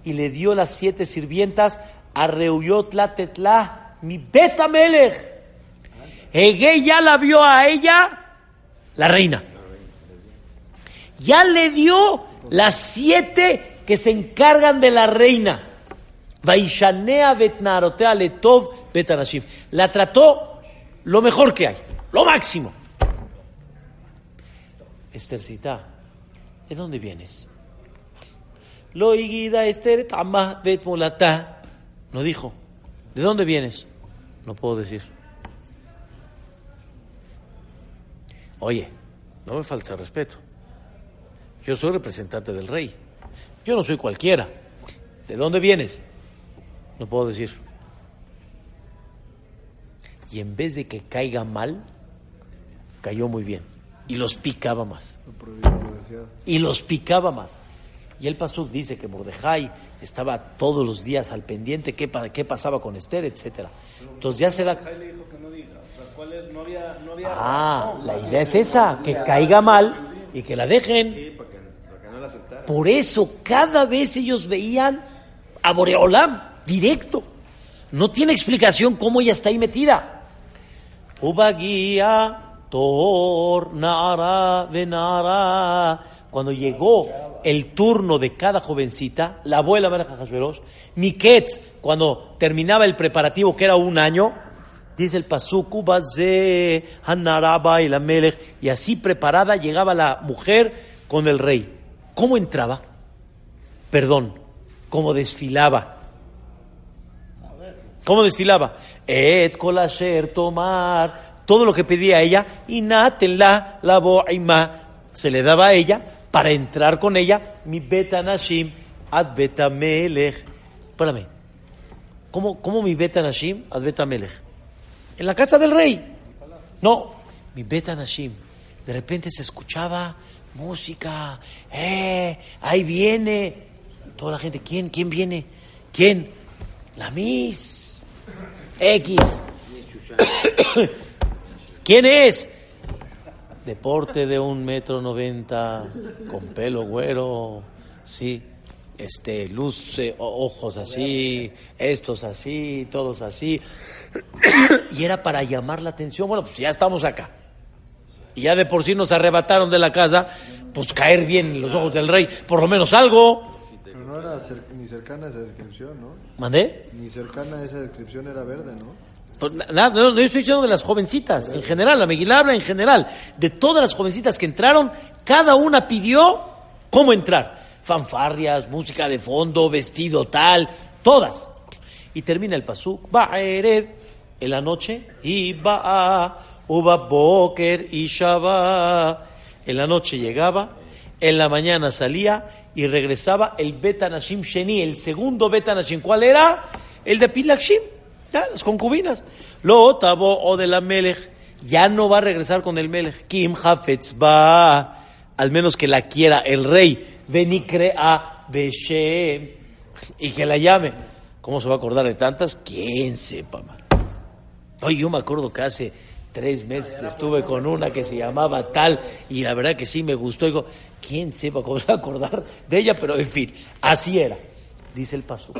y le dio las siete sirvientas a Reuyot la Tetla, mi beta melech. Ya la vio a ella, la reina. Ya le dio las siete que se encargan de la reina. La trató lo mejor que hay, lo máximo. Estercita, ¿de dónde vienes? Lo iguida Esther tama bet. No dijo. ¿De dónde vienes? No puedo decir. Oye, no me falta respeto. Yo soy representante del rey. Yo no soy cualquiera. ¿De dónde vienes? No puedo decir. Y en vez de que caiga mal, cayó muy bien. Y los picaba más. Y los picaba más. Y el Pasuk dice que Mordejai estaba todos los días al pendiente qué, qué pasaba con Esther, etcétera. Entonces ya se da... Jai le dijo que no diga. O sea, ¿cuál es? No había, no había Ah, razón. la idea es esa, que caiga mal y que la dejen. Sí, para que, para que no la aceptara. Por eso cada vez ellos veían a Boreolam directo. No tiene explicación cómo ella está ahí metida. Ubaguía, Tor, Nara, Venara. Cuando llegó el turno de cada jovencita, la abuela Mara Hashverosh, Miketz, cuando terminaba el preparativo, que era un año, dice el Pasuk, Ubaze, Hanaraba y la Melech, y así preparada llegaba la mujer con el rey. ¿Cómo entraba? Perdón, ¿cómo desfilaba? ¿Cómo desfilaba? Et colasher tomar, todo lo que pedía ella, y la boima, se le daba a ella para entrar con ella, mi beta nashim, ad beta melech. Espérame, ¿cómo, cómo mi beta nashim, ad beta melech? en la casa del rey. No, mi Bet Anashim. De repente se escuchaba música. ¡Eh! Ahí viene. Toda la gente, ¿quién? ¿Quién viene? ¿Quién? La Miss. X. <coughs> ¿Quién es? Deporte de un metro noventa, con pelo güero, sí, este, luz, o- ojos así, estos así, todos así. <coughs> Y era para llamar la atención. Bueno, pues ya estamos acá. Y ya de por sí nos arrebataron de la casa, pues caer bien en los ojos del rey, por lo menos algo. Pero no era cer- ni cercana esa descripción, ¿no? ¿Mandé? Ni cercana esa descripción era verde, ¿no? Pues no, no estoy diciendo de las jovencitas, en general, la Meguila habla en general. De todas las jovencitas que entraron, cada una pidió cómo entrar. Fanfarrias, música de fondo, vestido tal, todas. Y termina el pasuk, Ba'erev, en la noche, y Ba'a, Uba Boker y Shabbat. En la noche llegaba, en la mañana salía y regresaba el Betanashim Sheni, el segundo Betanashim. ¿Cuál era? El de Pilakshim, ya, las concubinas. Lo otavo o de la Melech, ya no va a regresar con el Melech. Kim Hafetz va, al menos que la quiera el rey. Venikrea Beshem, y que la llame. ¿Cómo se va a acordar de tantas? ¿Quién sepa, man? Oye, yo me acuerdo que hace tres meses estuve con una que se llamaba tal y la verdad que sí me gustó. Digo, ¿quién sepa cómo se va a acordar de ella? Pero en fin, así era. Dice el paso.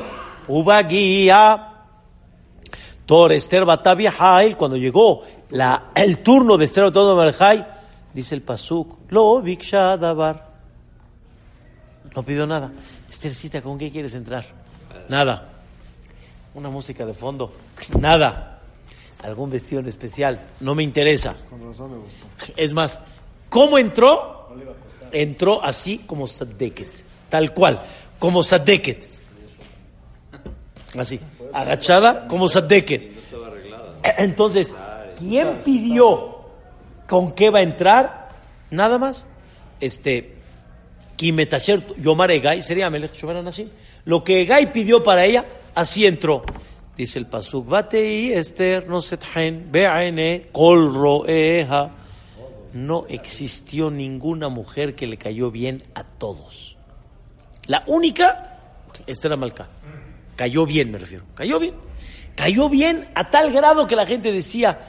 Uba guía. Tor Esther Batavia Hail, cuando llegó la, el turno de Esther Batavia dice el pasuk, lo davar. No pidió nada. Esthercita, ¿con qué quieres entrar? Nada. Una música de fondo. Nada. Algún vestido en especial. No me interesa. Con razón me gustó. Es más, ¿cómo entró? Entró así como Sadeket. Tal cual. Como Sadeket. Así. Agachada como Sadeket. Entonces, ¿quién pidió con qué va a entrar? Nada más. Este. Kimetasher Yomar Egay sería Melech. Lo que Egay pidió para ella, así entró. Dice el pasuk, Batei Esther no sethen be'aine kol roeha. No existió ninguna mujer que le cayó bien a todos. La única, Esther Amalcá. Cayó bien, me refiero. Cayó bien. Cayó bien a tal grado que la gente decía,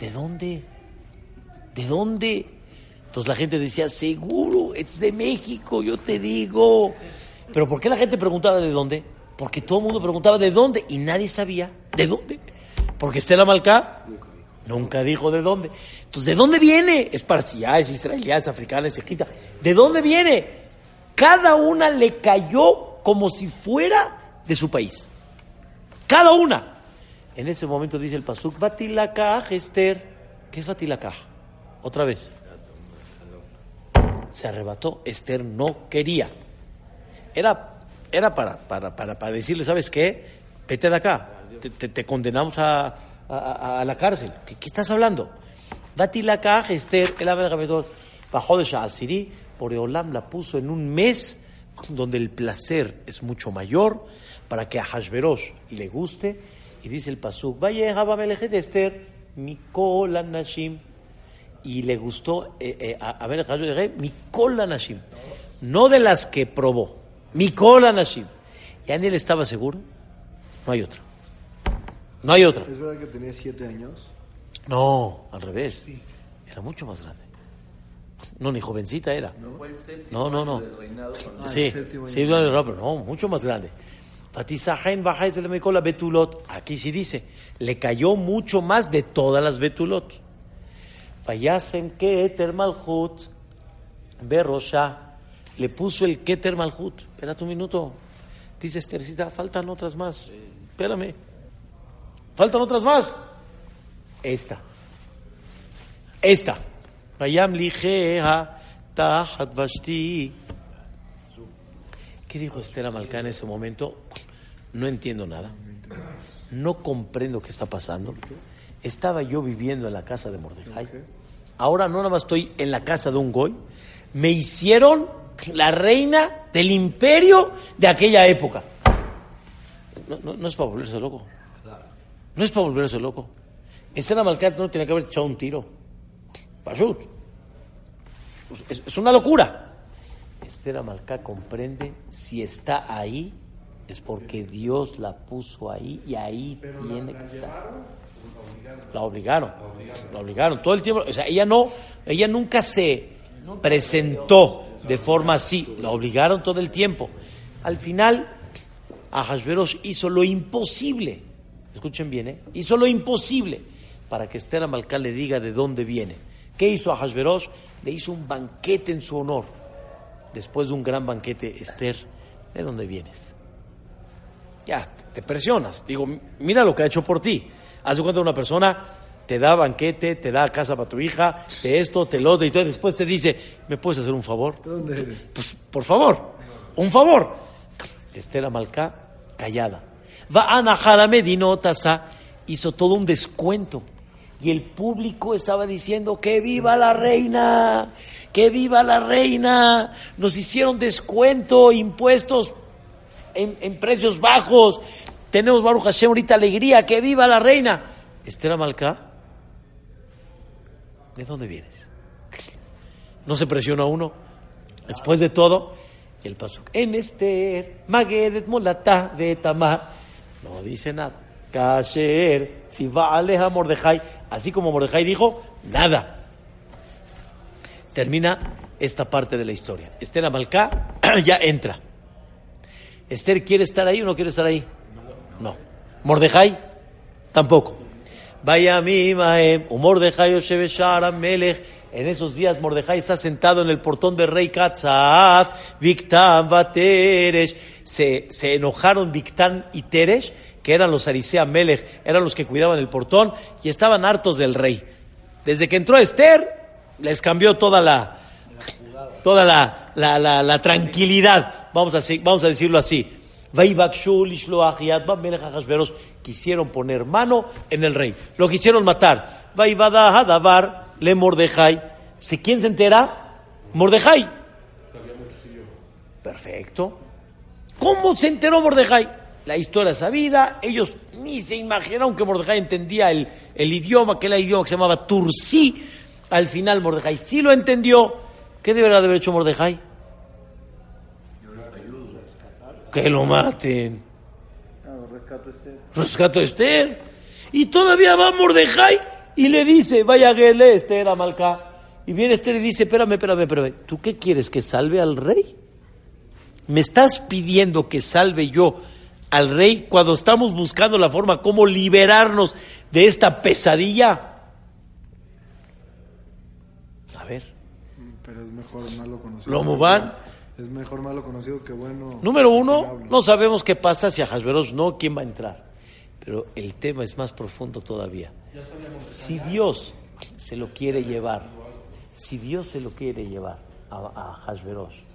¿de dónde? ¿De dónde? Entonces la gente decía, seguro, es de México, yo te digo. Pero ¿por qué la gente preguntaba de dónde? Porque todo el mundo preguntaba de dónde y nadie sabía de dónde. Porque Estela Malcá nunca dijo de dónde. Entonces, ¿de dónde viene? Es parcial, es israelí, es africana, es egipta. ¿De dónde viene? Cada una le cayó como si fuera de su país. Cada una. En ese momento dice el pasuk, Batilakaj, Esther. ¿Qué es Batilakaj? Otra vez. Se arrebató. Esther no quería. Era, era para, para, para, para decirle, ¿sabes qué? Vete de acá. Te, te- condenamos a, a- la cárcel. ¿Qué, qué estás hablando? Batilakaj, Esther, el Abel bajó de Sha'asiri, Boreolam la puso en un mes donde el placer es mucho mayor para que a Hashverosh le guste. Y dice el Pasuk, vaya Esther, Mikol Anashim. Y le gustó eh, eh, a, ver Mikol Anashim. No de las que probó, Mikol Anashim. Ya ni él estaba seguro, no hay otra. No hay otra. ¿Es verdad que tenía siete años? No, al revés. Era mucho más grande. No, ni jovencita era. Fue el séptimo No, no, no. reinado cuando- Sí, el séptimo sí, año. no, no, pero no, mucho más grande. Betulot. Aquí sí dice, le cayó mucho más de todas las betulot. Vayasem keter malhut berrosha. Le puso el keter malhut. Espérate un minuto. Dice Estercita, faltan otras más. Espérame. Faltan otras más. Esta. Esta. ¿Qué dijo Esther Amalcá en ese momento? No entiendo nada. No comprendo qué está pasando. Estaba yo viviendo en la casa de Mordejai. Ahora no nada más estoy en la casa de un goy. Me hicieron la reina del imperio de aquella época. no, no, no es para volverse loco. No es para volverse loco. Esther Amalcat no tenía que haber echado un tiro. Pashut. Es, es una locura. Esther Amalcá comprende si está ahí es porque Dios la puso ahí y ahí tiene que estar. La obligaron. La obligaron todo el tiempo. O sea, ella no, ella nunca se presentó de forma así. La obligaron todo el tiempo. Al final, Ahasverosh hizo lo imposible. Escuchen bien, ¿eh? Hizo lo imposible para que Esther Amalcá le diga de dónde viene. ¿Qué hizo Ahasverosh? Le hizo un banquete en su honor. Después de un gran banquete, Esther, ¿de dónde vienes? Ya, te presionas. Digo, mira lo que ha hecho por ti. Hace cuenta una persona te da banquete, te da casa para tu hija, te esto, te lo otro, y todo, después te dice, ¿me puedes hacer un favor? ¿De dónde eres? Pues, por favor, un favor. Esther Amalcá, callada. Va Ana Medinotasa, hizo todo un descuento. Y el público estaba diciendo, que viva la reina, que viva la reina. Nos hicieron descuento, impuestos en, precios bajos. Tenemos Baruch Hashem ahorita alegría, que viva la reina. Esther Amalcá, ¿de dónde vienes? ¿No se presiona uno? Después de todo, el paso. En Esther, Magedet Molata Betama. No dice nada. Kasher, si va aleja Mordejai. Así como Mordejai dijo, nada. Termina esta parte de la historia. Esther Amalcá <clears throat> ya entra. Esther quiere estar ahí o no quiere estar ahí? No. Mordejai tampoco. Vaya mi Mordejai Melech. En esos días Mordejai está sentado en el portón del rey Katzaf, Victán, Bateresh. Se, se enojaron Victán y Teresh, que eran los Arisea Melech, eran los que cuidaban el portón, y estaban hartos del rey. Desde que entró Esther, les cambió toda la, toda la, la, la, la tranquilidad, vamos a, vamos a decirlo así. Quisieron poner mano en el rey, lo quisieron matar. Le Mordejai. ¿Se- ¿Quién se entera? Mordejai. Perfecto. ¿Cómo se enteró Mordejai? La historia sabida, ellos ni se imaginaron que Mordejai entendía el, el idioma, que era el idioma que se llamaba Tursí. Al final Mordejai sí lo entendió. ¿Qué deberá de haber hecho Mordejai? Que lo maten. Rescato a Esther. Y todavía va Mordejai y le dice, vaya Gele, Esther, Amalcá. Y viene Esther y dice, espérame, espérame, espérame. ¿Tú qué quieres? ¿Que salve al rey? ¿Me estás pidiendo que salve yo al rey cuando estamos buscando la forma como liberarnos de esta pesadilla? A ver, Pero es mejor malo conocido. ¿Lo? Es mejor malo conocido que bueno. número uno, no sabemos qué pasa si a Hashverosh no, quién va a entrar. Pero el tema es más profundo todavía. Si Dios se lo quiere llevar, si Dios se lo quiere llevar a, a Hashverosh,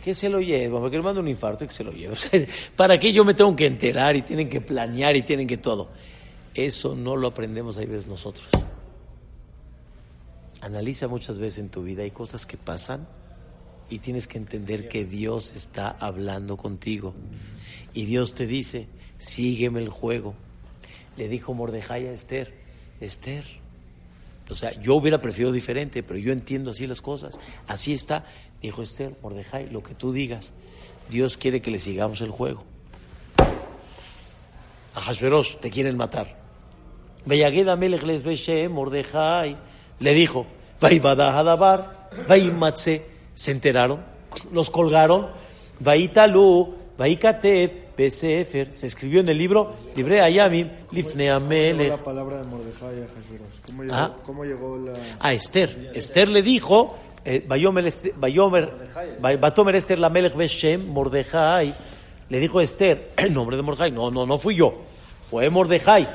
que se lo lleva, porque le manda un infarto y que se lo lleve. <laughs> ¿Para qué yo me tengo que enterar y tienen que planear y tienen que todo? Eso no lo aprendemos a veces nosotros. Analiza muchas veces en tu vida, hay cosas que pasan y tienes que entender que Dios está hablando contigo. Y Dios te dice, sígueme el juego. Le dijo Mordejai a Esther, Esther, o sea, yo hubiera preferido diferente, pero yo entiendo así las cosas. Así está. Dijo Esther, Mordejai, lo que tú digas. Dios quiere que le sigamos el juego. A Hashverosh te quieren matar. Mordejai. Le dijo. Se enteraron, los colgaron. Vaitalu, Vaikate, Besefer. Se escribió en el libro, Libre Ayamim, Lifne Llegó Amelech. la palabra de Mordejai a Hashverosh. ¿Cómo llegó, Ah. cómo llegó la...? a Esther. Esther le dijo, eh, Batomer Esther la Melech Beshem, Mordejai. Le dijo a Esther, <clears throat> el nombre de Mordejai. No, no, no fui yo. Fue Mordejai.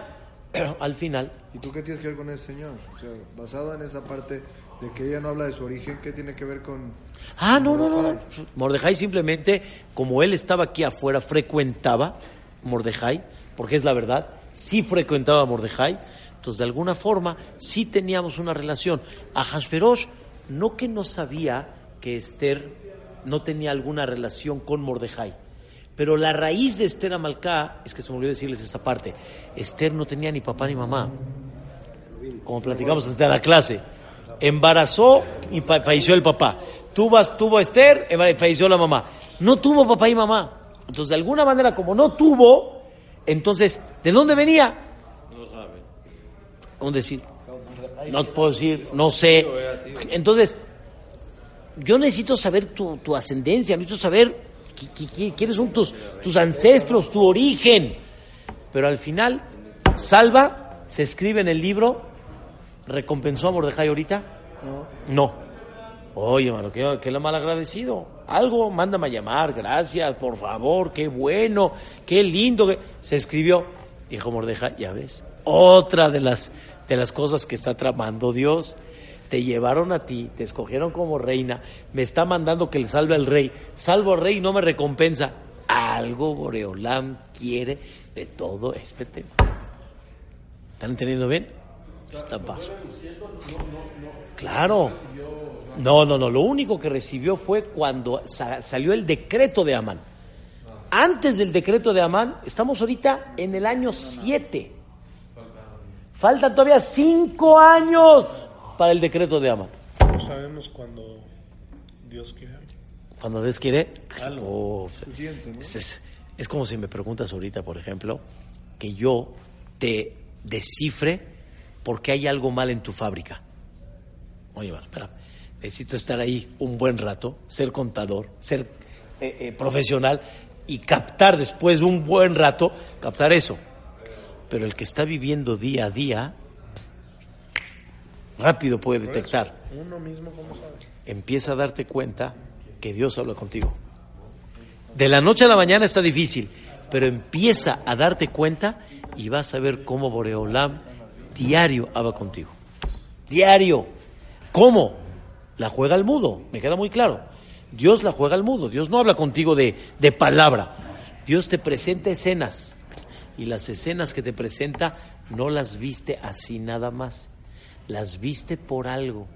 <clears throat> Al final, ¿Y tú qué tienes que ver con ese señor? O sea, basado en esa parte de que ella no habla de su origen, ¿qué tiene que ver con...? Ah, no, no, no, no. Mordejai simplemente, como él estaba aquí afuera, frecuentaba Mordejai, porque es la verdad, sí frecuentaba Mordejai, entonces de alguna forma sí teníamos una relación. A Hashverosh, no que no sabía que Esther no tenía alguna relación con Mordejai, Pero la raíz de Esther Amalcá, es que se me olvidó decirles esa parte, Esther no tenía ni papá ni mamá, como platicamos desde la clase. Embarazó y fa- falleció el papá. Tuvo, tuvo a Esther, falleció la mamá. No tuvo papá y mamá. Entonces, de alguna manera, como no tuvo, entonces, ¿de dónde venía? ¿Dónde decir? No puedo decir, no sé. Entonces, yo necesito saber tu, tu ascendencia, necesito saber qui- qui- qui- quiénes son tus, tus ancestros, tu origen. Pero al final, Salva se escribe en el libro, ¿recompensó a Mordejai ahorita? No. No. Oye, hermano, qué, qué mal agradecido. Algo, mándame a llamar, gracias, por favor, qué bueno, qué lindo. que-". Se escribió, dijo Mordejai, ya ves, otra de las, de las cosas que está tramando Dios. Te llevaron a ti, te escogieron como reina, me está mandando que le salve al rey. Salvo al rey no me recompensa. Algo Boreolam quiere de todo este tema. ¿Están entendiendo bien? Está. Claro. No, no, no. Lo único que recibió fue cuando sa- salió el decreto de Amán. Antes del decreto de Amán, estamos ahorita en el año 7. Faltan todavía 5 años para el decreto de Amán. No sabemos cuando Dios quiera. Cuando Dios quiere, oh, Se siente, ¿no? es, es- es como si me preguntas ahorita, por ejemplo, que yo te descifre por qué hay algo mal en tu fábrica. Oye, bueno, espera, necesito estar ahí un buen rato, ser contador, ser eh, eh, profesional y captar después de un buen rato, captar eso. Pero el que está viviendo día a día, rápido puede detectar Uno mismo, ¿cómo sabe? empieza a darte cuenta que Dios habla contigo. De la noche a la mañana está difícil, pero empieza a darte cuenta y vas a ver cómo Boreolam diario habla contigo. Diario. ¿Cómo? La juega al mudo, me queda muy claro. Dios la juega al mudo, Dios no habla contigo de, de palabra. Dios te presenta escenas y las escenas que te presenta no las viste así nada más, las viste por algo.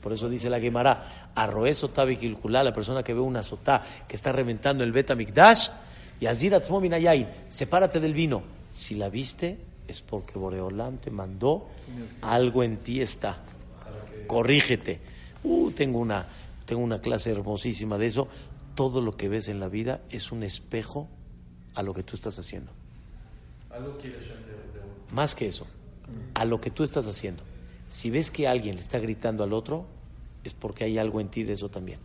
Por eso dice la Gemara, arroez otavi kilkulá, la persona que ve una sotá que está reventando el beta mikdash, y azir atzmo min hayain, sepárate del vino. Si la viste, es porque Boreolam te mandó, algo en ti está. Corrígete. Uh, tengo una, tengo una clase hermosísima de eso. Todo lo que ves en la vida es un espejo a lo que tú estás haciendo. Más que eso, a lo que tú estás haciendo. Si ves que alguien le está gritando al otro, es porque hay algo en ti de eso también.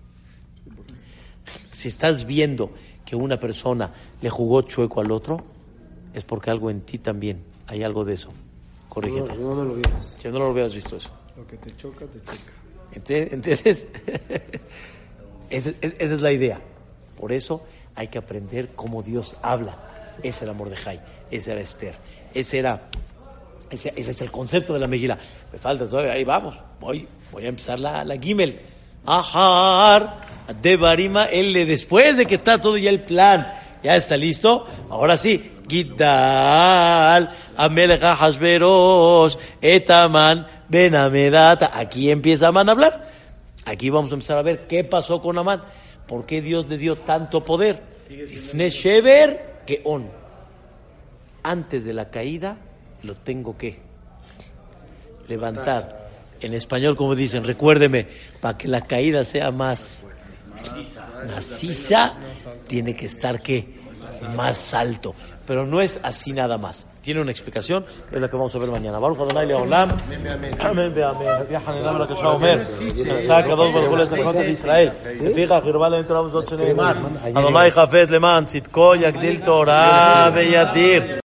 Si estás viendo que una persona le jugó chueco al otro, es porque algo en ti también hay algo de eso. Corrígete. No, no lo vi. Si no lo hubieras visto eso. Lo que te choca, te checa. Ente- ¿Entiendes? <laughs> esa, es- esa es la idea. Por eso hay que aprender cómo Dios habla. Ese era Mordejai, ese era Esther, ese era, ese, ese es el concepto de la Megilá. Me falta todavía, ahí vamos, voy, voy a empezar la, la Gimel. Ajar, de Barima, él después de que está todo ya el plan, ya está listo, ahora sí, Gidal, Amelech Hashverosh, Etaman, Benamedata. Aquí empieza Amán a hablar. Aquí vamos a empezar a ver qué pasó con Amán. ¿Por qué Dios le dio tanto poder? Ifne Shever que on Antes de la caída lo tengo que levantar. En español, como dicen, recuérdeme, para que la caída sea más maciza, tiene que estar ¿qué? más alto. Pero no es así nada más. Tiene una explicación, es la que vamos a ver mañana. Baruch Adonai Leolam. Amén ואמן. לפי החננה ולקשה אומר, יצא הקדוש ברוך הוא לצדקות את ישראל. לפיכך הרבה להם תורה וזאת שנאמר. אדוני חפץ למען צדקו יגדיל תורה וידיר.